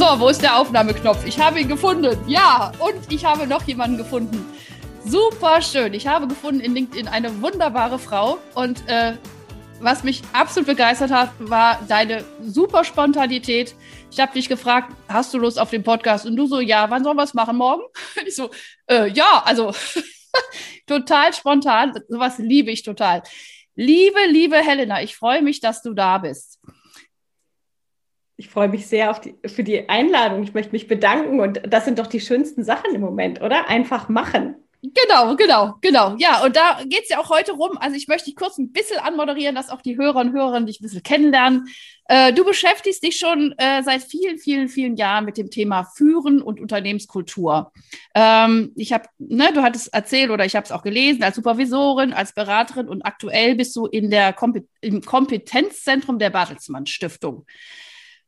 So, wo ist der Aufnahmeknopf? Ich habe ihn gefunden. Ja, und ich habe noch jemanden gefunden. Super schön. Ich habe gefunden in LinkedIn eine wunderbare Frau und äh, was mich absolut begeistert hat, war deine super Spontanität. Ich habe dich gefragt, hast du Lust auf den Podcast? Und du so, ja, wann sollen wir es machen? Morgen? Ich so, äh, ja, also total spontan. Sowas liebe ich total. Liebe, liebe Helena, ich freue mich, dass du da bist. Ich freue mich sehr die, für die Einladung. Ich möchte mich bedanken und das sind doch die schönsten Sachen im Moment, oder? Einfach machen. Genau, genau, genau. Ja, und da geht es ja auch heute rum. Also ich möchte dich kurz ein bisschen anmoderieren, dass auch die Hörer und Hörerinnen dich ein bisschen kennenlernen. Äh, du beschäftigst dich schon äh, seit vielen, vielen, vielen Jahren mit dem Thema Führen und Unternehmenskultur. Ähm, ich habe, ne, du hattest erzählt oder ich habe es auch gelesen, als Supervisorin, als Beraterin und aktuell bist du in der Kompet im Kompetenzzentrum der Bertelsmann Stiftung.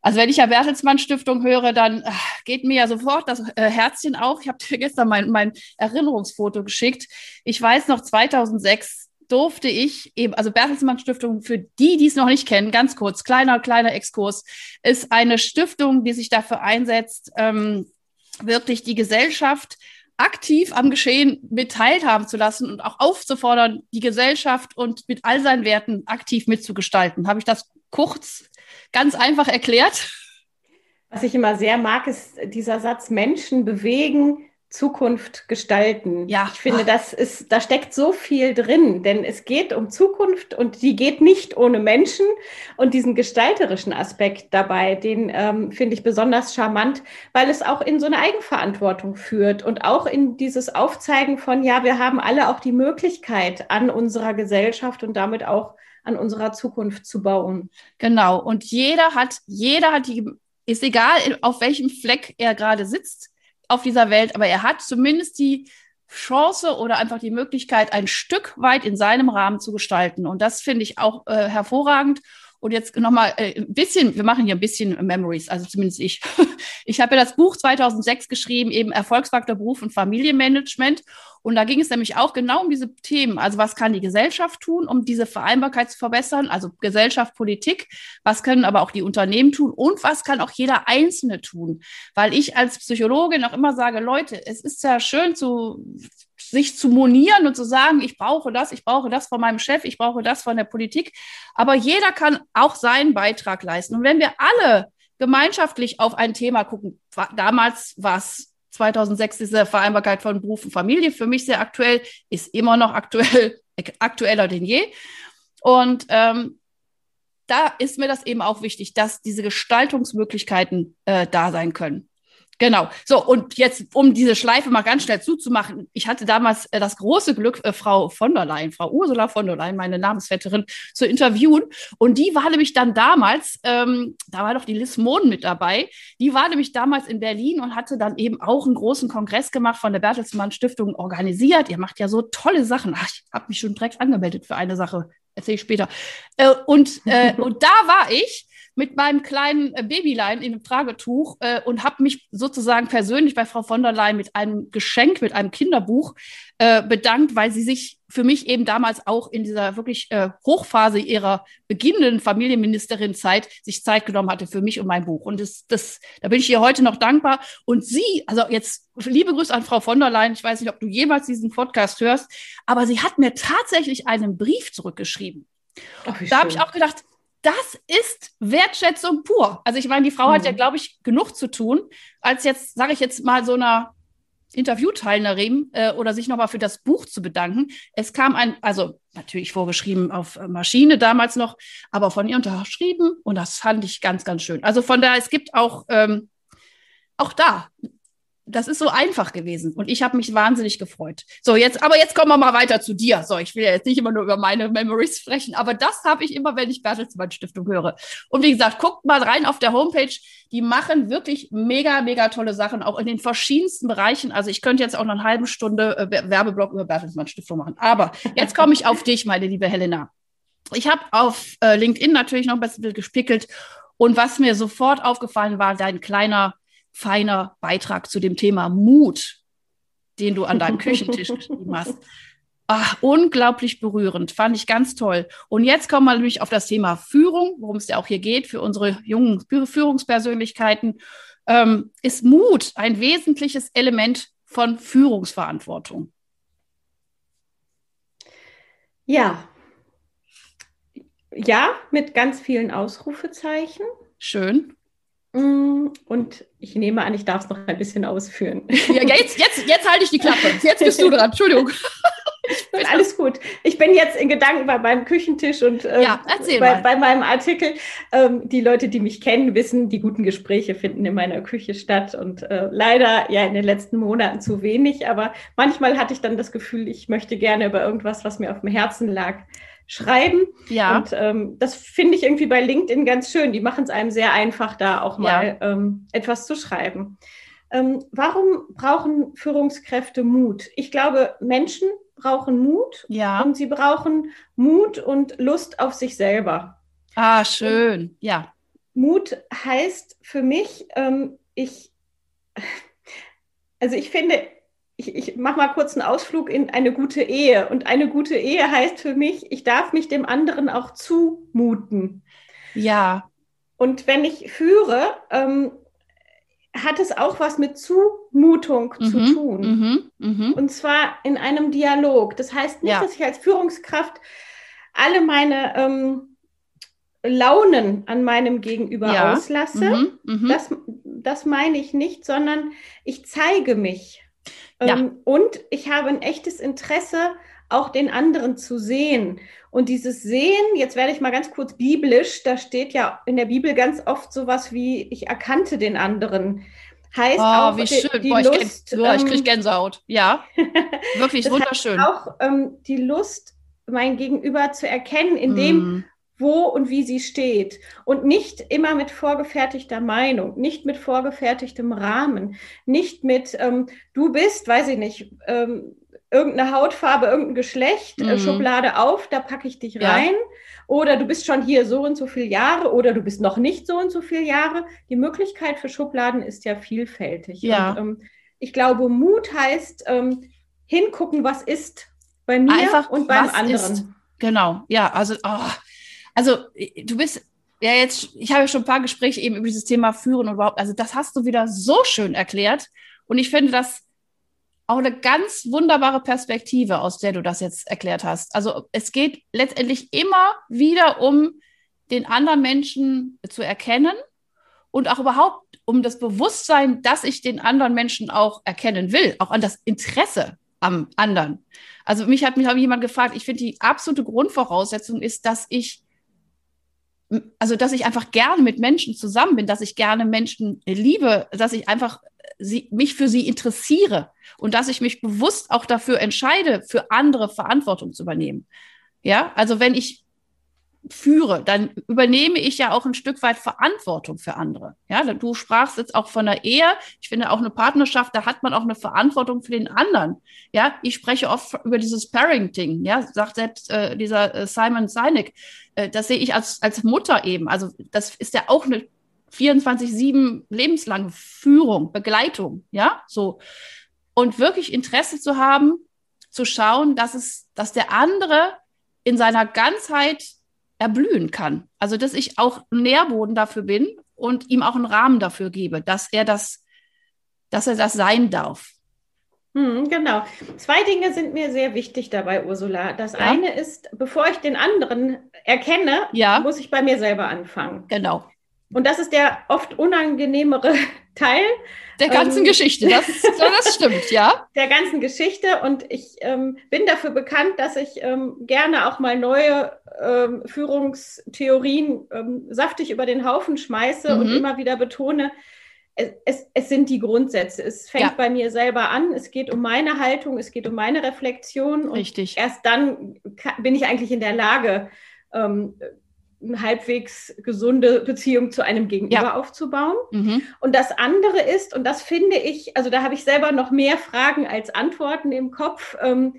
Also wenn ich ja Bertelsmann Stiftung höre, dann ach, geht mir ja sofort das äh, Herzchen auf. Ich habe dir gestern mein, mein Erinnerungsfoto geschickt. Ich weiß noch, 2006 durfte ich eben, also Bertelsmann Stiftung, für die, die es noch nicht kennen, ganz kurz, kleiner, kleiner Exkurs, ist eine Stiftung, die sich dafür einsetzt, ähm, wirklich die Gesellschaft aktiv am Geschehen mit teilhaben zu lassen und auch aufzufordern, die Gesellschaft und mit all seinen Werten aktiv mitzugestalten. Habe ich das kurz ganz einfach erklärt. Was ich immer sehr mag, ist dieser Satz, Menschen bewegen, Zukunft gestalten. Ja. Ich finde, das ist, da steckt so viel drin, denn es geht um Zukunft und die geht nicht ohne Menschen. Und diesen gestalterischen Aspekt dabei, den ähm, finde ich besonders charmant, weil es auch in so eine Eigenverantwortung führt und auch in dieses Aufzeigen von, ja, wir haben alle auch die Möglichkeit an unserer Gesellschaft und damit auch an unserer Zukunft zu bauen. Genau. Und jeder hat, jeder hat die, ist egal, auf welchem Fleck er gerade sitzt auf dieser Welt, aber er hat zumindest die Chance oder einfach die Möglichkeit, ein Stück weit in seinem Rahmen zu gestalten. Und das finde ich auch äh, hervorragend. Und jetzt nochmal äh, ein bisschen, wir machen hier ein bisschen Memories, also zumindest ich. Ich habe ja das Buch 2006 geschrieben, eben Erfolgsfaktor Beruf und Familienmanagement. Und da ging es nämlich auch genau um diese Themen. Also was kann die Gesellschaft tun, um diese Vereinbarkeit zu verbessern? Also Gesellschaft, Politik. Was können aber auch die Unternehmen tun? Und was kann auch jeder Einzelne tun? Weil ich als Psychologin auch immer sage, Leute, es ist ja schön zu sich zu monieren und zu sagen, ich brauche das, ich brauche das von meinem Chef, ich brauche das von der Politik. Aber jeder kann auch seinen Beitrag leisten. Und wenn wir alle gemeinschaftlich auf ein Thema gucken, damals war es 2006 diese Vereinbarkeit von Beruf und Familie, für mich sehr aktuell, ist immer noch aktuell, aktueller denn je. Und ähm, da ist mir das eben auch wichtig, dass diese Gestaltungsmöglichkeiten äh, da sein können. Genau. So, und jetzt, um diese Schleife mal ganz schnell zuzumachen, ich hatte damals äh, das große Glück, äh, Frau von der Leyen, Frau Ursula von der Leyen, meine Namensvetterin, zu interviewen. Und die war nämlich dann damals, ähm, da war doch die Liz Mohn mit dabei, die war nämlich damals in Berlin und hatte dann eben auch einen großen Kongress gemacht von der Bertelsmann Stiftung organisiert. Ihr macht ja so tolle Sachen. Ach, ich habe mich schon direkt angemeldet für eine Sache. Erzähle ich später. Äh, und, äh, und da war ich mit meinem kleinen äh, Babylein in einem Tragetuch äh, und habe mich sozusagen persönlich bei Frau von der Leyen mit einem Geschenk, mit einem Kinderbuch äh, bedankt, weil sie sich für mich eben damals auch in dieser wirklich äh, Hochphase ihrer beginnenden Familienministerin-Zeit sich Zeit genommen hatte für mich und mein Buch. Und das, das, da bin ich ihr heute noch dankbar. Und sie, also jetzt liebe Grüße an Frau von der Leyen. Ich weiß nicht, ob du jemals diesen Podcast hörst, aber sie hat mir tatsächlich einen Brief zurückgeschrieben. Ach, da habe ich auch gedacht, das ist Wertschätzung pur. Also ich meine, die Frau mhm. hat ja, mhm. glaube ich, genug zu tun, als jetzt, sage ich jetzt mal, so einer Interviewteilnehmerin äh, oder sich nochmal für das Buch zu bedanken. Es kam ein, also natürlich vorgeschrieben auf Maschine damals noch, aber von ihr unterschrieben und das fand ich ganz, ganz schön. Also von daher, es gibt auch, ähm, auch da das ist so einfach gewesen und ich habe mich wahnsinnig gefreut. So, jetzt, aber jetzt kommen wir mal weiter zu dir. So, ich will ja jetzt nicht immer nur über meine Memories sprechen, aber das habe ich immer, wenn ich Bertelsmann Stiftung höre. Und wie gesagt, guckt mal rein auf der Homepage. Die machen wirklich mega, mega tolle Sachen, auch in den verschiedensten Bereichen. Also ich könnte jetzt auch noch eine halbe Stunde äh, Werbeblock über Bertelsmann Stiftung machen. Aber jetzt komme ich auf dich, meine liebe Helena. Ich habe auf äh, LinkedIn natürlich noch ein bisschen gespickelt und was mir sofort aufgefallen war, dein kleiner feiner Beitrag zu dem Thema Mut, den du an deinem Küchentisch geschrieben hast. Ach, unglaublich berührend, fand ich ganz toll. Und jetzt kommen wir nämlich auf das Thema Führung, worum es ja auch hier geht für unsere jungen Führungspersönlichkeiten. Ähm, ist Mut ein wesentliches Element von Führungsverantwortung? Ja. Ja, mit ganz vielen Ausrufezeichen. Schön. Mm, und ich nehme an, ich darf es noch ein bisschen ausführen. Ja, jetzt, jetzt, jetzt halte ich die Klappe. Jetzt bist du dran. Entschuldigung. Alles gut. Ich bin jetzt in Gedanken bei meinem Küchentisch und äh, ja, bei, bei, meinem Artikel. Ähm, die Leute, die mich kennen, wissen, die guten Gespräche finden in meiner Küche statt und äh, leider ja in den letzten Monaten zu wenig. Aber manchmal hatte ich dann das Gefühl, ich möchte gerne über irgendwas, was mir auf dem Herzen lag, schreiben. Ja. Und ähm, das finde ich irgendwie bei LinkedIn ganz schön. Die machen es einem sehr einfach, da auch mal ja. ähm, etwas zu schreiben. Ähm, warum brauchen Führungskräfte Mut? Ich glaube, Menschen brauchen Mut ja. und sie brauchen Mut und Lust auf sich selber. Ah, schön, und ja. Mut heißt für mich, ähm, ich, also ich finde, ich, ich mache mal kurz einen Ausflug in eine gute Ehe. Und eine gute Ehe heißt für mich, ich darf mich dem anderen auch zumuten. Ja. Und wenn ich führe, ähm, hat es auch was mit Zumutung mhm, zu tun. Mhm, mh. Und zwar in einem Dialog. Das heißt nicht, ja. dass ich als Führungskraft alle meine ähm, Launen an meinem Gegenüber ja. auslasse. Mhm, mh. das, das meine ich nicht, sondern ich zeige mich. Ja. Ähm, und ich habe ein echtes Interesse, auch den anderen zu sehen. Und dieses Sehen, jetzt werde ich mal ganz kurz biblisch, da steht ja in der Bibel ganz oft sowas wie, ich erkannte den anderen. Heißt oh, auch, wie schön. Die, die Boah, Lust, ich, ähm, ich kriege Gänsehaut. Ja, wirklich wunderschön. auch ähm, die Lust, mein Gegenüber zu erkennen, in dem, mm wo und wie sie steht und nicht immer mit vorgefertigter Meinung, nicht mit vorgefertigtem Rahmen, nicht mit ähm, du bist, weiß ich nicht, ähm, irgendeine Hautfarbe, irgendein Geschlecht, äh, mhm. Schublade auf, da packe ich dich rein. Ja. Oder du bist schon hier so und so viele Jahre oder du bist noch nicht so und so viele Jahre. Die Möglichkeit für Schubladen ist ja vielfältig. Ja. Und, ähm, ich glaube, Mut heißt ähm, hingucken, was ist bei mir Einfach, und beim anderen. Ist. Genau, ja, also oh, also du bist ja jetzt, ich habe ja schon ein paar Gespräche eben über dieses Thema Führen und überhaupt, also das hast du wieder so schön erklärt. Und ich finde das auch eine ganz wunderbare Perspektive, aus der du das jetzt erklärt hast. Also es geht letztendlich immer wieder um den anderen Menschen zu erkennen und auch überhaupt um das Bewusstsein, dass ich den anderen Menschen auch erkennen will, auch an das Interesse am anderen. Also mich hat mich hat jemand gefragt, ich finde die absolute Grundvoraussetzung ist, dass ich also dass ich einfach gerne mit Menschen zusammen bin, dass ich gerne Menschen liebe, dass ich einfach sie, mich für sie interessiere und dass ich mich bewusst auch dafür entscheide, für andere Verantwortung zu übernehmen. Ja, also wenn ich führe, dann übernehme ich ja auch ein Stück weit Verantwortung für andere. Ja, du sprachst jetzt auch von der Ehe. Ich finde auch eine Partnerschaft, da hat man auch eine Verantwortung für den anderen. Ja, ich spreche oft über dieses Parenting. Ja, sagt selbst äh, dieser äh, Simon Sinek. Äh, das sehe ich als, als Mutter eben. Also das ist ja auch eine 24-7 lebenslange Führung, Begleitung. Ja, so. Und wirklich Interesse zu haben, zu schauen, dass es, dass der andere in seiner Ganzheit erblühen kann. Also, dass ich auch Nährboden dafür bin und ihm auch einen Rahmen dafür gebe, dass er das, dass er das sein darf. Hm, genau. Zwei Dinge sind mir sehr wichtig dabei, Ursula. Das ja. eine ist, bevor ich den anderen erkenne, ja. muss ich bei mir selber anfangen. Genau. Und das ist der oft unangenehmere Teil. Der ganzen ähm, Geschichte, das, das stimmt, ja. Der ganzen Geschichte. Und ich ähm, bin dafür bekannt, dass ich ähm, gerne auch mal neue ähm, Führungstheorien ähm, saftig über den Haufen schmeiße mhm. und immer wieder betone, es, es, es, sind die Grundsätze. Es fängt ja. bei mir selber an. Es geht um meine Haltung, es geht um meine Reflexion. Und Richtig. erst dann bin ich eigentlich in der Lage, ähm, halbwegs gesunde Beziehung zu einem Gegenüber ja. aufzubauen. Mhm. Und das andere ist, und das finde ich, also da habe ich selber noch mehr Fragen als Antworten im Kopf. Ähm,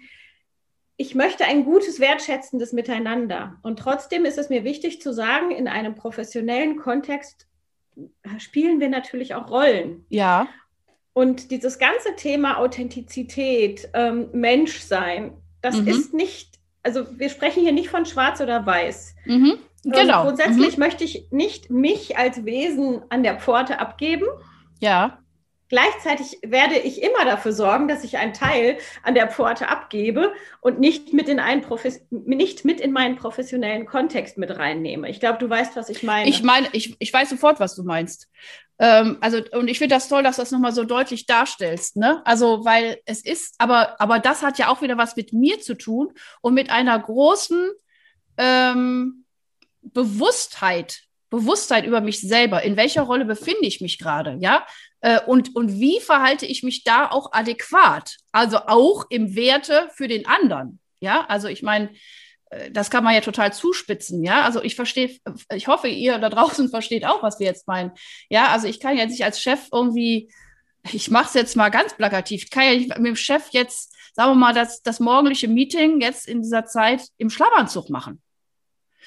ich möchte ein gutes, wertschätzendes Miteinander. Und trotzdem ist es mir wichtig zu sagen, in einem professionellen Kontext spielen wir natürlich auch Rollen. Ja. Und dieses ganze Thema Authentizität, ähm, Menschsein, das mhm. ist nicht, also wir sprechen hier nicht von schwarz oder weiß. Mhm. Genau. Ähm, grundsätzlich mhm. möchte ich nicht mich als Wesen an der Pforte abgeben. Ja. Gleichzeitig werde ich immer dafür sorgen, dass ich einen Teil an der Pforte abgebe und nicht mit in, einen nicht mit in meinen professionellen Kontext mit reinnehme. Ich glaube, du weißt, was ich meine. Ich meine, ich, ich weiß sofort, was du meinst. Ähm, also, und ich finde das toll, dass du das nochmal so deutlich darstellst. Ne? Also, weil es ist, aber, aber das hat ja auch wieder was mit mir zu tun und mit einer großen ähm, Bewusstheit Bewusstheit über mich selber. In welcher Rolle befinde ich mich gerade? Ja, äh, und, und wie verhalte ich mich da auch adäquat? Also auch im Werte für den anderen. Ja, also ich meine, äh, das kann man ja total zuspitzen, ja. Also ich verstehe, ich hoffe, ihr da draußen versteht auch, was wir jetzt meinen. Ja, also ich kann ja nicht als Chef irgendwie, ich mache es jetzt mal ganz plakativ, kann ja nicht mit dem Chef jetzt, sagen wir mal, das, das morgendliche Meeting jetzt in dieser Zeit im Schlafanzug machen.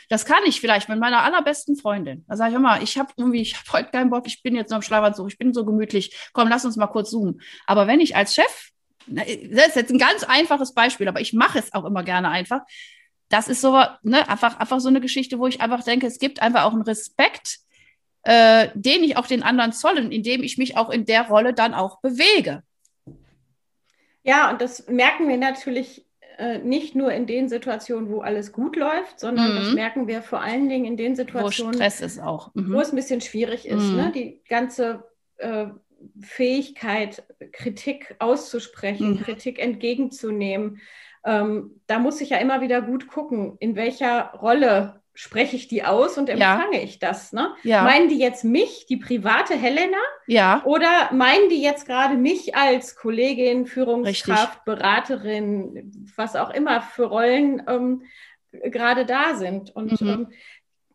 Das kann ich vielleicht mit meiner allerbesten Freundin. Da sage ich immer, ich habe irgendwie, ich habe heute keinen Bock, ich bin jetzt noch im Schlafanzug, ich bin so gemütlich. Komm, lass uns mal kurz zoomen. Aber wenn ich als Chef, das ist jetzt ein ganz einfaches Beispiel, aber ich mache es auch immer gerne einfach. Das ist so, ne, einfach, einfach so eine Geschichte, wo ich einfach denke, es gibt einfach auch einen Respekt, äh, den ich auch den anderen zollen, indem ich mich auch in der Rolle dann auch bewege. Ja, und das merken wir natürlich äh, nicht nur in den Situationen, wo alles gut läuft, sondern mhm. das merken wir vor allen Dingen in den Situationen, wo Stress ist auch, mhm. wo es ein bisschen schwierig ist. Mhm. Ne? Die ganze äh, Fähigkeit, Kritik auszusprechen, mhm. Kritik entgegenzunehmen. Ähm, da muss ich ja immer wieder gut gucken, in welcher Rolle spreche ich die aus und empfange ja. ich das? Ne? Ja. Meinen die jetzt mich, die private Helena? Ja. Oder meinen die jetzt gerade mich als Kollegin, Führungskraft, Richtig. Beraterin, was auch immer für Rollen ähm, gerade da sind? Und, mhm. ähm,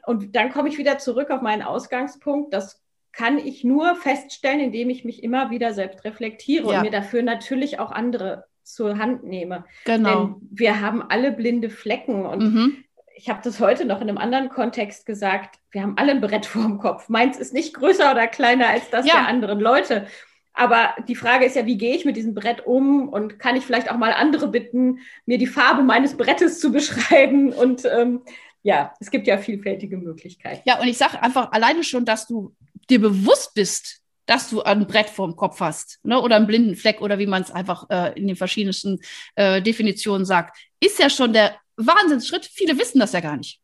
und dann komme ich wieder zurück auf meinen Ausgangspunkt. Das kann ich nur feststellen, indem ich mich immer wieder selbst reflektiere ja. und mir dafür natürlich auch andere zur Hand nehme. Genau. Denn wir haben alle blinde Flecken und mhm ich habe das heute noch in einem anderen Kontext gesagt, wir haben alle ein Brett vor dem Kopf. Meins ist nicht größer oder kleiner als das ja. der anderen Leute. Aber die Frage ist ja, wie gehe ich mit diesem Brett um und kann ich vielleicht auch mal andere bitten, mir die Farbe meines Brettes zu beschreiben? Und ähm, ja, es gibt ja vielfältige Möglichkeiten. Ja, und ich sage einfach alleine schon, dass du dir bewusst bist, dass du ein Brett vorm Kopf hast ne? oder einen blinden Fleck oder wie man es einfach äh, in den verschiedensten äh, Definitionen sagt, ist ja schon der Wahnsinnsschritt. Viele wissen das ja gar nicht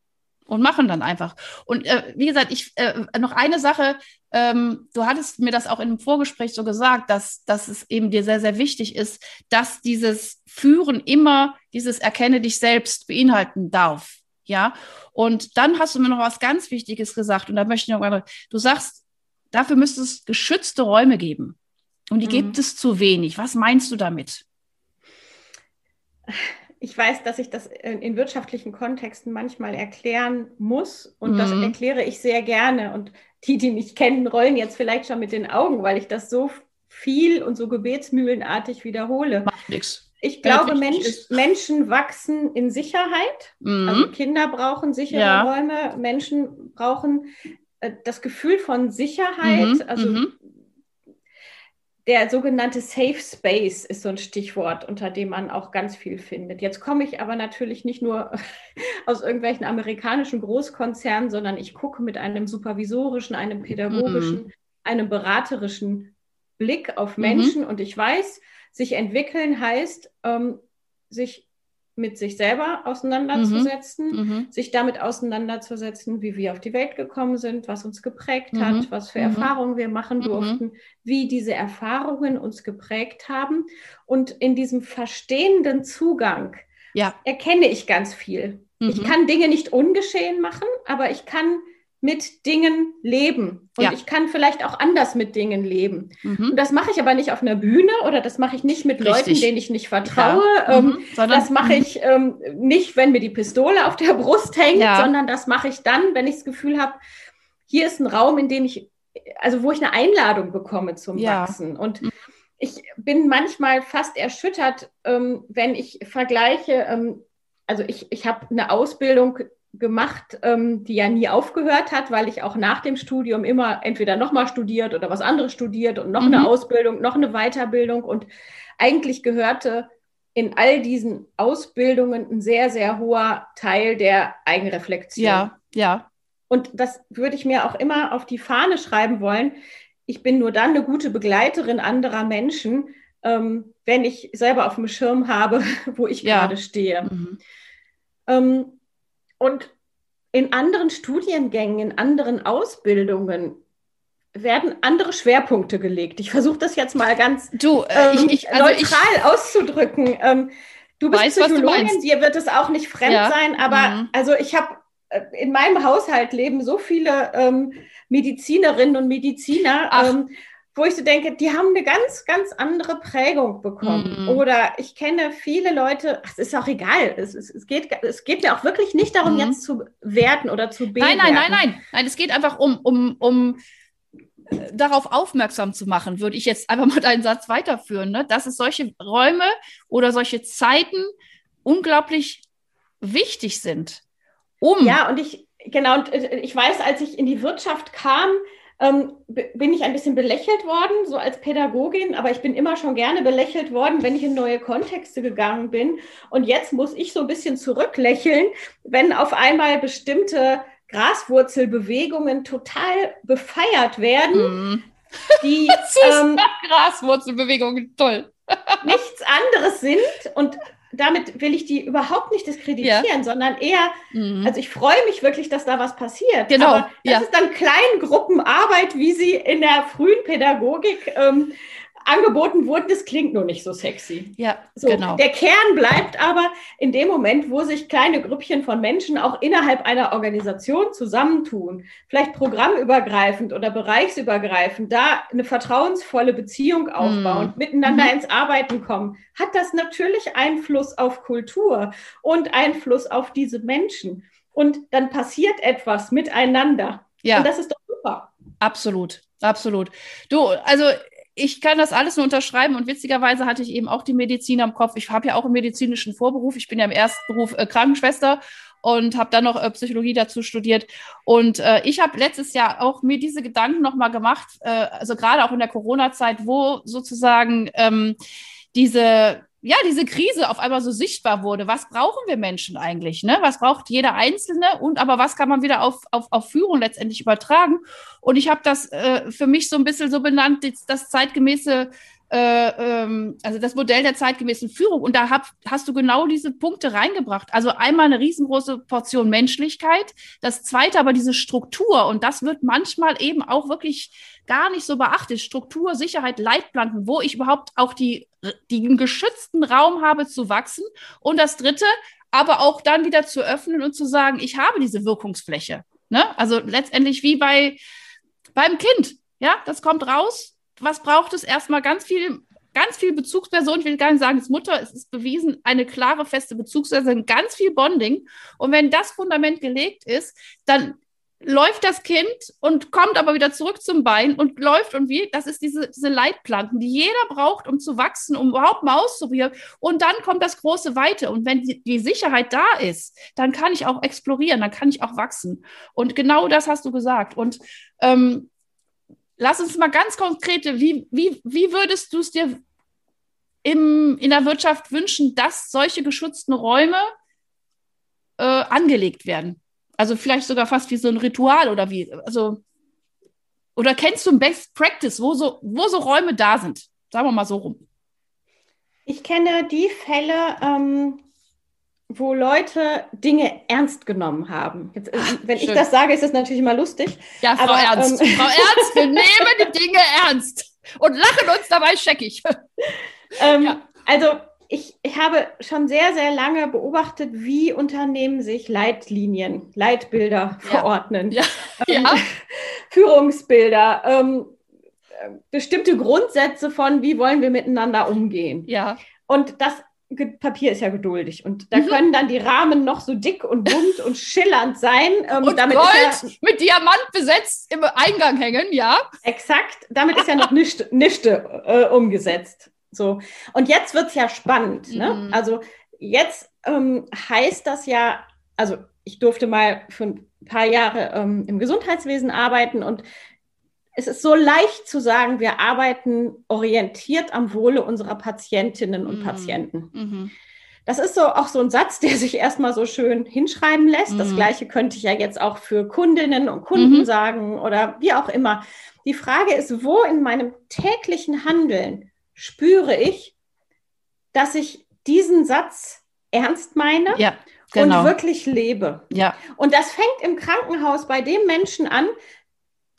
und machen dann einfach. Und äh, wie gesagt, ich äh, noch eine Sache, ähm, du hattest mir das auch in einem Vorgespräch so gesagt, dass, dass es eben dir sehr, sehr wichtig ist, dass dieses Führen immer dieses Erkenne dich selbst beinhalten darf. Ja, und dann hast du mir noch was ganz Wichtiges gesagt und da möchte ich noch mal, du sagst, dafür müsste es geschützte Räume geben. Und die mhm. gibt es zu wenig. Was meinst du damit? Ich weiß, dass ich das in, wirtschaftlichen Kontexten manchmal erklären muss und mhm. das erkläre ich sehr gerne. Und die, die mich kennen, rollen jetzt vielleicht schon mit den Augen, weil ich das so viel und so gebetsmühlenartig wiederhole. Macht nichts. Ich glaube, Mensch, Menschen wachsen in Sicherheit. Mhm. Also Kinder brauchen sichere ja. Räume, Menschen brauchen äh, das Gefühl von Sicherheit. Mhm. Also mhm der sogenannte Safe Space ist so ein Stichwort, unter dem man auch ganz viel findet. Jetzt komme ich aber natürlich nicht nur aus irgendwelchen amerikanischen Großkonzernen, sondern ich gucke mit einem supervisorischen, einem pädagogischen, mhm. einem beraterischen Blick auf mhm. Menschen mhm. und ich weiß, sich entwickeln heißt, ähm, sich mit sich selber auseinanderzusetzen, mhm. mhm. sich damit auseinanderzusetzen, wie wir auf die Welt gekommen sind, was uns geprägt mhm. hat, was für mhm. Erfahrungen wir machen mhm. durften, wie diese Erfahrungen uns geprägt haben. Und in diesem verstehenden Zugang ja. erkenne ich ganz viel. Ich mhm. kann Dinge nicht ungeschehen machen, aber ich kann mit Dingen leben. Und ja. ich kann vielleicht auch anders mit Dingen leben. Mhm. Und das mache ich aber nicht auf einer Bühne oder das mache ich nicht mit Richtig. Leuten, denen ich nicht vertraue. Ja. Ähm, mhm. sondern, das mache mhm. ich ähm, nicht, wenn mir die Pistole auf der Brust hängt, ja. sondern das mache ich dann, wenn ich das Gefühl habe, hier ist ein Raum, in dem ich, also wo ich eine Einladung bekomme zum Wachsen. Und mhm. ich bin manchmal fast erschüttert, ähm, wenn ich vergleiche, ähm, also ich, ich habe eine Ausbildung gemacht, ähm, die ja nie aufgehört hat, weil ich auch nach dem Studium immer entweder nochmal studiert oder was anderes studiert und noch mhm. eine Ausbildung, noch eine Weiterbildung. Und eigentlich gehörte in all diesen Ausbildungen ein sehr, sehr hoher Teil der Eigenreflexion. Ja, ja. Und das würde ich mir auch immer auf die Fahne schreiben wollen. Ich bin nur dann eine gute Begleiterin anderer Menschen, ähm, wenn ich selber auf dem Schirm habe, wo ich ja. gerade stehe. Mhm. Ähm, und in anderen Studiengängen, in anderen Ausbildungen werden andere Schwerpunkte gelegt. Ich versuche das jetzt mal ganz du, äh, ähm, ich, also neutral ich, auszudrücken. Ähm, du bist weiß, Psychologin, dir wird es auch nicht fremd ja. sein, aber mhm. also ich habe äh, in meinem Haushalt leben so viele ähm, Medizinerinnen und Mediziner. Wo ich so denke, die haben eine ganz, ganz andere Prägung bekommen. Mm. Oder ich kenne viele Leute, ach, es ist auch egal, es, es, es, geht, es geht mir auch wirklich nicht darum, mm. jetzt zu werten oder zu bewerten. Nein, nein, nein, nein, nein, es geht einfach um, um, um äh, darauf aufmerksam zu machen, würde ich jetzt einfach mal deinen Satz weiterführen, ne? dass es solche Räume oder solche Zeiten unglaublich wichtig sind. Um ja, und ich, genau, und äh, ich weiß, als ich in die Wirtschaft kam, ähm, bin ich ein bisschen belächelt worden, so als Pädagogin, aber ich bin immer schon gerne belächelt worden, wenn ich in neue Kontexte gegangen bin. Und jetzt muss ich so ein bisschen zurücklächeln, wenn auf einmal bestimmte Graswurzelbewegungen total befeiert werden. Mm. Die ähm, Graswurzelbewegungen, toll. nichts anderes sind und damit will ich die überhaupt nicht diskreditieren, ja. sondern eher, mhm. also ich freue mich wirklich, dass da was passiert. Genau. Aber das ja. ist dann Kleingruppenarbeit, wie sie in der frühen Pädagogik ähm, angeboten wurden, das klingt nur nicht so sexy. Ja, so, genau. Der Kern bleibt aber in dem Moment, wo sich kleine Grüppchen von Menschen auch innerhalb einer Organisation zusammentun, vielleicht programmübergreifend oder bereichsübergreifend, da eine vertrauensvolle Beziehung aufbauen, mm. miteinander mm. ins Arbeiten kommen, hat das natürlich Einfluss auf Kultur und Einfluss auf diese Menschen. Und dann passiert etwas miteinander. Ja. Und das ist doch super. Absolut, absolut. Du, also ich kann das alles nur unterschreiben und witzigerweise hatte ich eben auch die Medizin am Kopf. Ich habe ja auch einen medizinischen Vorberuf. Ich bin ja im ersten Beruf äh, Krankenschwester und habe dann noch äh, Psychologie dazu studiert. Und äh, ich habe letztes Jahr auch mir diese Gedanken nochmal gemacht, äh, also gerade auch in der Corona-Zeit, wo sozusagen ähm, diese ja, diese Krise auf einmal so sichtbar wurde. Was brauchen wir Menschen eigentlich? Ne? Was braucht jeder Einzelne? Und aber was kann man wieder auf, auf, auf Führung letztendlich übertragen? Und ich habe das äh, für mich so ein bisschen so benannt, das, das zeitgemäße äh, ähm, also das Modell der zeitgemäßen Führung. Und da hab, hast du genau diese Punkte reingebracht. Also einmal eine riesengroße Portion Menschlichkeit, das zweite aber diese Struktur. Und das wird manchmal eben auch wirklich gar nicht so beachtet. Struktur, Sicherheit, Leitplanken, wo ich überhaupt auch die, den geschützten Raum habe zu wachsen. Und das dritte, aber auch dann wieder zu öffnen und zu sagen, ich habe diese Wirkungsfläche. Ne? Also letztendlich wie bei beim Kind. Ja, das kommt raus, was braucht es? Erstmal ganz viel, ganz viel Bezugsperson. Ich will gar nicht sagen, es Mutter, es ist bewiesen, eine klare, feste Bezugsperson, ganz viel Bonding. Und wenn das Fundament gelegt ist, dann läuft das Kind und kommt aber wieder zurück zum Bein und läuft und wie, das ist diese, diese Leitplanken, die jeder braucht, um zu wachsen, um überhaupt mal auszuprobieren. Und dann kommt das große Weite. Und wenn die, die Sicherheit da ist, dann kann ich auch explorieren, dann kann ich auch wachsen. Und genau das hast du gesagt. Und ähm, lass uns mal ganz konkrete, wie, wie, wie würdest du es dir im, in der Wirtschaft wünschen, dass solche geschützten Räume äh, angelegt werden? Also vielleicht sogar fast wie so ein Ritual oder wie, also, oder kennst du ein Best Practice, wo so, wo so Räume da sind? Sagen wir mal so rum. Ich kenne die Fälle, ähm, wo Leute Dinge ernst genommen haben. Jetzt, äh, wenn Schön. ich das sage, ist das natürlich immer lustig. Ja, Frau aber, Ernst. Ähm, Frau Ernst, wir nehmen die Dinge ernst und lachen uns dabei scheckig. Ähm, ja. Also ich, ich habe schon sehr, sehr lange beobachtet, wie Unternehmen sich Leitlinien, Leitbilder ja. verordnen. Ja. Ähm. Führungsbilder, ähm, bestimmte Grundsätze von, wie wollen wir miteinander umgehen. Ja. Und das Papier ist ja geduldig und da mhm. können dann die Rahmen noch so dick und bunt und schillernd sein. Ähm, und damit Gold ja, mit Diamant besetzt im Eingang hängen, ja. Exakt, damit ist ja noch nichts Nischte äh, umgesetzt. So. Und jetzt wird es ja spannend. Ne? Mhm. Also jetzt ähm, heißt das ja, also ich durfte mal für ein paar Jahre ähm, im Gesundheitswesen arbeiten und es ist so leicht zu sagen, wir arbeiten orientiert am Wohle unserer Patientinnen und mhm. Patienten. Mhm. Das ist so auch so ein Satz, der sich erstmal so schön hinschreiben lässt. Mhm. Das gleiche könnte ich ja jetzt auch für Kundinnen und Kunden mhm. sagen oder wie auch immer. Die Frage ist, wo in meinem täglichen Handeln spüre ich, dass ich diesen Satz ernst meine ja, genau. und wirklich lebe. Ja. Und das fängt im Krankenhaus bei dem Menschen an,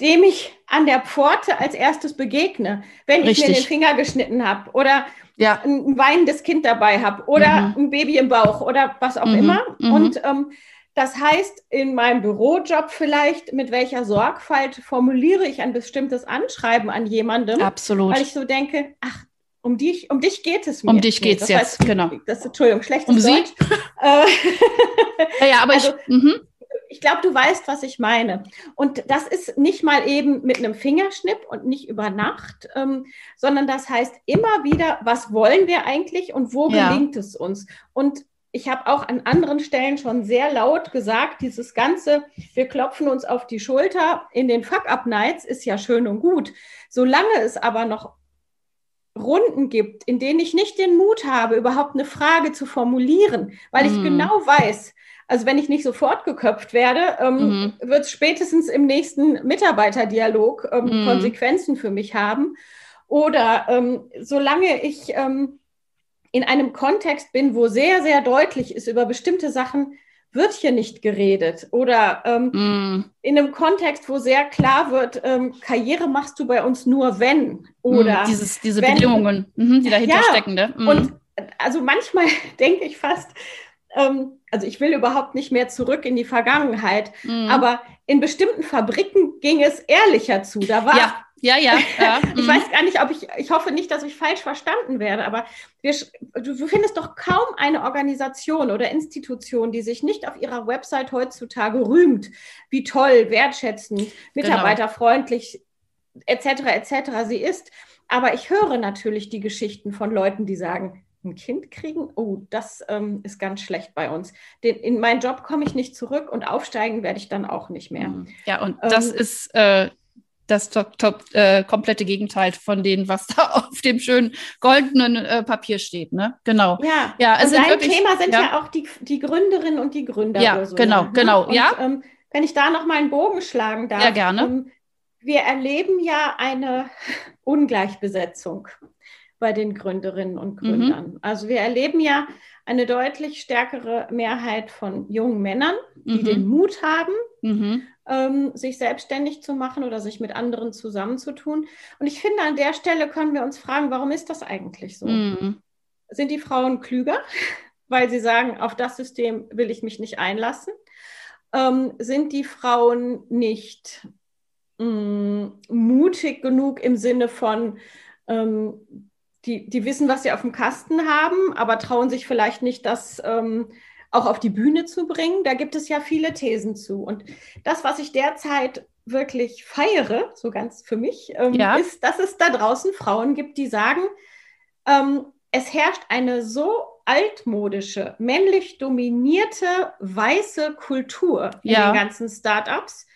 dem ich an der Pforte als erstes begegne, wenn Richtig. ich mir den Finger geschnitten habe oder ja. ein weinendes Kind dabei habe oder mhm. ein Baby im Bauch oder was auch mhm. immer. Mhm. Und ähm, das heißt, in meinem Bürojob vielleicht, mit welcher Sorgfalt formuliere ich ein bestimmtes Anschreiben an jemandem. Absolut. Weil ich so denke, ach, um dich, um dich geht es mir. Um dich geht es jetzt, heißt, genau. Das, Entschuldigung, schlechtes um Deutsch. Sie? ja, ja, aber also, ich, mhm ich glaube, du weißt, was ich meine. Und das ist nicht mal eben mit einem Fingerschnipp und nicht über Nacht, ähm, sondern das heißt immer wieder, was wollen wir eigentlich und wo ja. gelingt es uns? Und ich habe auch an anderen Stellen schon sehr laut gesagt, dieses ganze, wir klopfen uns auf die Schulter in den Fuck-Up-Nights ist ja schön und gut. Solange es aber noch Runden gibt, in denen ich nicht den Mut habe, überhaupt eine Frage zu formulieren, weil ich mm. genau weiß, also wenn ich nicht sofort geköpft werde, ähm, mhm. wird es spätestens im nächsten Mitarbeiterdialog ähm, mhm. Konsequenzen für mich haben. Oder ähm, solange ich ähm, in einem Kontext bin, wo sehr, sehr deutlich ist über bestimmte Sachen, wird hier nicht geredet. Oder mm. in einem Kontext, wo sehr klar wird, ähm, Karriere machst du bei uns nur wenn. Oder mm, dieses, diese wenn, Bedingungen, mhm, die dahinter ja, stecken. Ne? Mm. Und also manchmal denke ich fast, ähm, also ich will überhaupt nicht mehr zurück in die Vergangenheit, mhm. aber in bestimmten Fabriken ging es ehrlicher zu. Da war ja. Ja, ja. ja. ich mhm. weiß gar nicht, ob ich, ich hoffe nicht, dass ich falsch verstanden werde, aber wir, du, findest doch kaum eine Organisation oder Institution, die sich nicht auf ihrer Website heutzutage rühmt, wie toll, wertschätzend, genau. mitarbeiterfreundlich, etc., etc. sie ist. Aber ich höre natürlich die Geschichten von Leuten, die sagen, ein Kind kriegen, oh, das ähm, ist ganz schlecht bei uns. Den, in meinen Job komme ich nicht zurück und aufsteigen werde ich dann auch nicht mehr. Mhm. Ja, und ähm, das ist äh, das top, top, äh, komplette Gegenteil von dem, was da auf dem schönen goldenen äh, Papier steht. Ne? Genau. Ja, ja es und dein wirklich, Thema sind ja. ja, auch die, die Gründerinnen und die Gründer. Ja, so, genau, ne? genau. Und, ja. Ähm, wenn ich da noch mal einen Bogen schlagen darf. Ja, gerne. Ähm, wir erleben ja eine Ungleichbesetzung bei den Gründerinnen und mhm. Gründern. Mhm. Also wir erleben ja eine deutlich stärkere Mehrheit von jungen Männern, die mhm. den Mut haben, mhm. ähm, sich selbstständig zu machen oder sich mit anderen zusammenzutun. Und ich finde, an der Stelle können wir uns fragen, warum ist das eigentlich so? Mhm. Sind die Frauen klüger, weil sie sagen, auf das System will ich mich nicht einlassen? Ähm, sind die Frauen nicht mm, mutig genug im Sinne von, ähm, die, die wissen, was sie auf dem Kasten haben, aber trauen sich vielleicht nicht, das ähm, auch auf die Bühne zu bringen. Da gibt es ja viele Thesen zu. Und das, was ich derzeit wirklich feiere, so ganz für mich, ähm, ja. ist, dass es da draußen Frauen gibt, die sagen, ähm, es herrscht eine so altmodische, männlich dominierte, weiße Kultur in ja. den ganzen Startups.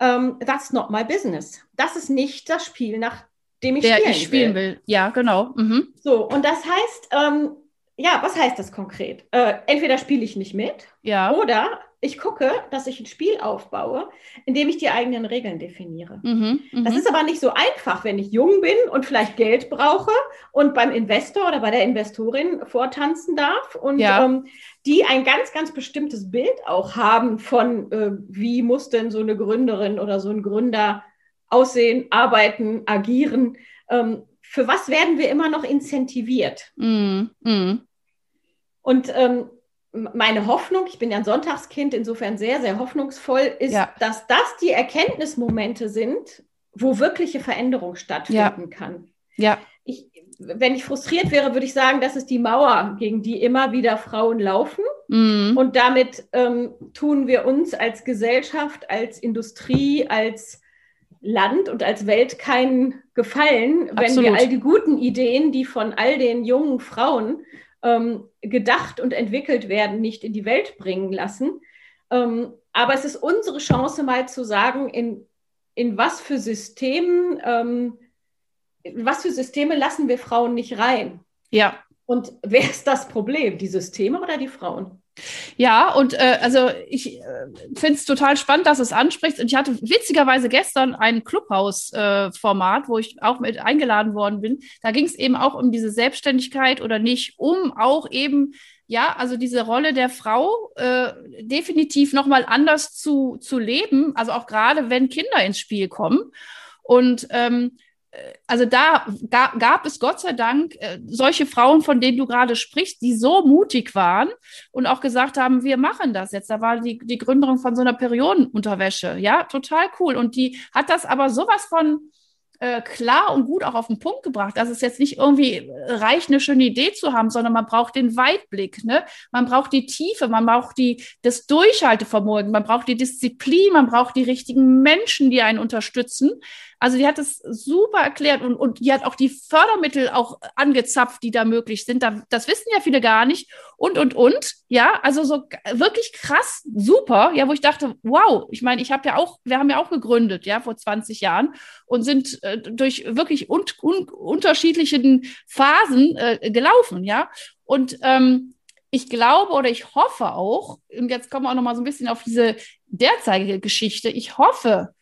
Ähm, that's not my business. Das ist nicht das Spiel, nach dem ich der spielen, ich spielen will. will. Ja, genau. Mhm. So, und das heißt, ähm, ja, was heißt das konkret? Äh, entweder spiele ich nicht mit ja. oder ich gucke, dass ich ein Spiel aufbaue, in dem ich die eigenen Regeln definiere. Mhm, das mhm. ist aber nicht so einfach, wenn ich jung bin und vielleicht Geld brauche und beim Investor oder bei der Investorin vortanzen darf und ja. ähm, die ein ganz, ganz bestimmtes Bild auch haben von, äh, wie muss denn so eine Gründerin oder so ein Gründer aussehen, arbeiten, agieren. Ähm, für was werden wir immer noch incentiviert? Mm, mm. Und ähm, meine Hoffnung, ich bin ja ein Sonntagskind, insofern sehr, sehr hoffnungsvoll, ist, ja. dass das die Erkenntnismomente sind, wo wirkliche Veränderung stattfinden ja. kann. Ja. Ich, wenn ich frustriert wäre, würde ich sagen, das ist die Mauer, gegen die immer wieder Frauen laufen. Mhm. Und damit ähm, tun wir uns als Gesellschaft, als Industrie, als Land und als Welt keinen Gefallen, Absolut. wenn wir all die guten Ideen, die von all den jungen Frauen ähm, gedacht und entwickelt werden, nicht in die Welt bringen lassen. Ähm, aber es ist unsere Chance, mal zu sagen, in, in was für Systemen, ähm, was für Systeme lassen wir Frauen nicht rein? Ja. Und wer ist das Problem? Die Systeme oder die Frauen? Ja, und äh, also ich äh, finde es total spannend, dass es anspricht. Und ich hatte witzigerweise gestern ein Clubhouse-Format, äh, wo ich auch mit eingeladen worden bin. Da ging es eben auch um diese Selbstständigkeit oder nicht, um auch eben, ja, also diese Rolle der Frau äh, definitiv nochmal anders zu, zu leben. Also auch gerade, wenn Kinder ins Spiel kommen. Und ähm, also da gab, gab es Gott sei Dank äh, solche Frauen, von denen du gerade sprichst, die so mutig waren und auch gesagt haben, wir machen das jetzt. Da war die, die Gründerung von so einer Periodenunterwäsche. Ja, total cool. Und die hat das aber sowas von äh, klar und gut auch auf den Punkt gebracht, dass es jetzt nicht irgendwie reicht, eine schöne Idee zu haben, sondern man braucht den Weitblick, ne? Man braucht die Tiefe, man braucht die, das Durchhaltevermögen, man braucht die Disziplin, man braucht die richtigen Menschen, die einen unterstützen. Also die hat es super erklärt und, und die hat auch die Fördermittel auch angezapft, die da möglich sind. Da, das wissen ja viele gar nicht. Und, und, und. Ja, also so wirklich krass, super. Ja, wo ich dachte, wow, ich meine, ich habe ja auch, wir haben ja auch gegründet, ja, vor 20 Jahren und sind äh, durch wirklich un, un, unterschiedlichen Phasen äh, gelaufen, ja. Und ähm, ich glaube oder ich hoffe auch, und jetzt kommen wir auch noch mal so ein bisschen auf diese derzeitige Geschichte, ich hoffe,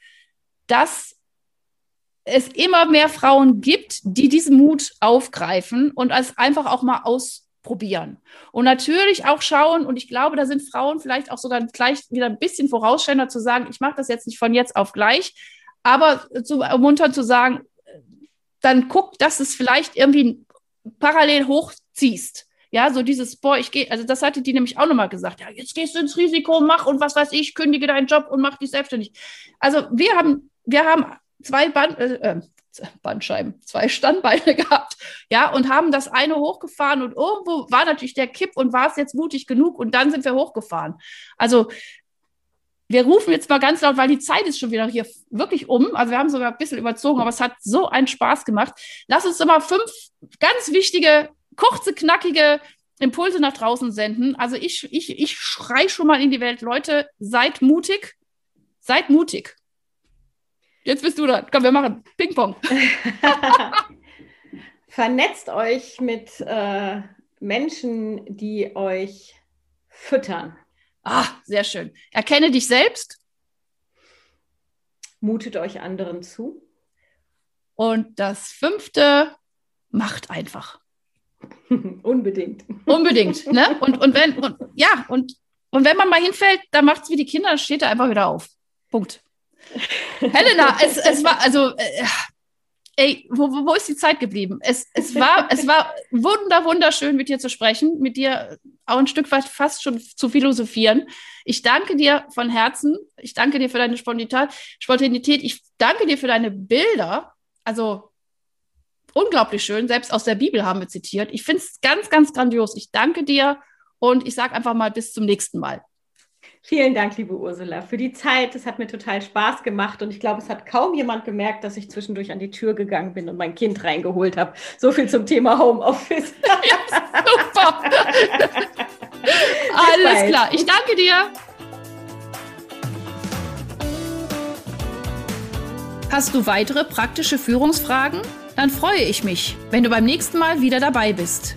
dass es immer mehr Frauen gibt, die diesen Mut aufgreifen und es einfach auch mal ausprobieren. Und natürlich auch schauen, und ich glaube, da sind Frauen vielleicht auch sogar gleich wieder ein bisschen vorausschauender zu sagen, ich mache das jetzt nicht von jetzt auf gleich, aber zu ermuntern zu sagen, dann guck, dass es vielleicht irgendwie parallel hochziehst. Ja, so dieses, boah, ich gehe, also das hatte die nämlich auch nochmal gesagt, ja, jetzt gehst du ins Risiko, mach und was weiß ich, kündige deinen Job und mach dich selbstständig. Also wir haben, wir haben zwei Band, äh, äh, Bandscheiben, zwei Standbeine gehabt, ja, und haben das eine hochgefahren und irgendwo war natürlich der Kipp und war es jetzt mutig genug und dann sind wir hochgefahren. Also wir rufen jetzt mal ganz laut, weil die Zeit ist schon wieder hier wirklich um. Also wir haben sogar ein bisschen überzogen, aber es hat so einen Spaß gemacht. Lass uns immer fünf ganz wichtige, kurze, knackige Impulse nach draußen senden. Also ich, ich, ich schrei schon mal in die Welt, Leute, seid mutig, seid mutig. Jetzt bist du dran. Komm, wir machen Ping-Pong. Vernetzt euch mit äh, Menschen, die euch füttern. Ah, sehr schön. Erkenne dich selbst. Mutet euch anderen zu. Und das fünfte, macht einfach. Unbedingt. Unbedingt. Ne? Und, und wenn, und, ja, und, und wenn man mal hinfällt, dann macht es wie die Kinder, dann steht er einfach wieder auf. Punkt. Helena, es, es war, also, äh, ey, wo, wo ist die Zeit geblieben? Es, es, war, es war wunder, wunderschön, mit dir zu sprechen, mit dir auch ein Stück weit fast schon zu philosophieren. Ich danke dir von Herzen. Ich danke dir für deine Spontanität. Ich danke dir für deine Bilder. Also, unglaublich schön. Selbst aus der Bibel haben wir zitiert. Ich finde es ganz, ganz grandios. Ich danke dir und ich sage einfach mal bis zum nächsten Mal. Vielen Dank, liebe Ursula, für die Zeit. Es hat mir total Spaß gemacht und ich glaube, es hat kaum jemand gemerkt, dass ich zwischendurch an die Tür gegangen bin und mein Kind reingeholt habe. So viel zum Thema Homeoffice. Ja, super. Alles bald. klar. Ich danke dir. Hast du weitere praktische Führungsfragen? Dann freue ich mich, wenn du beim nächsten Mal wieder dabei bist.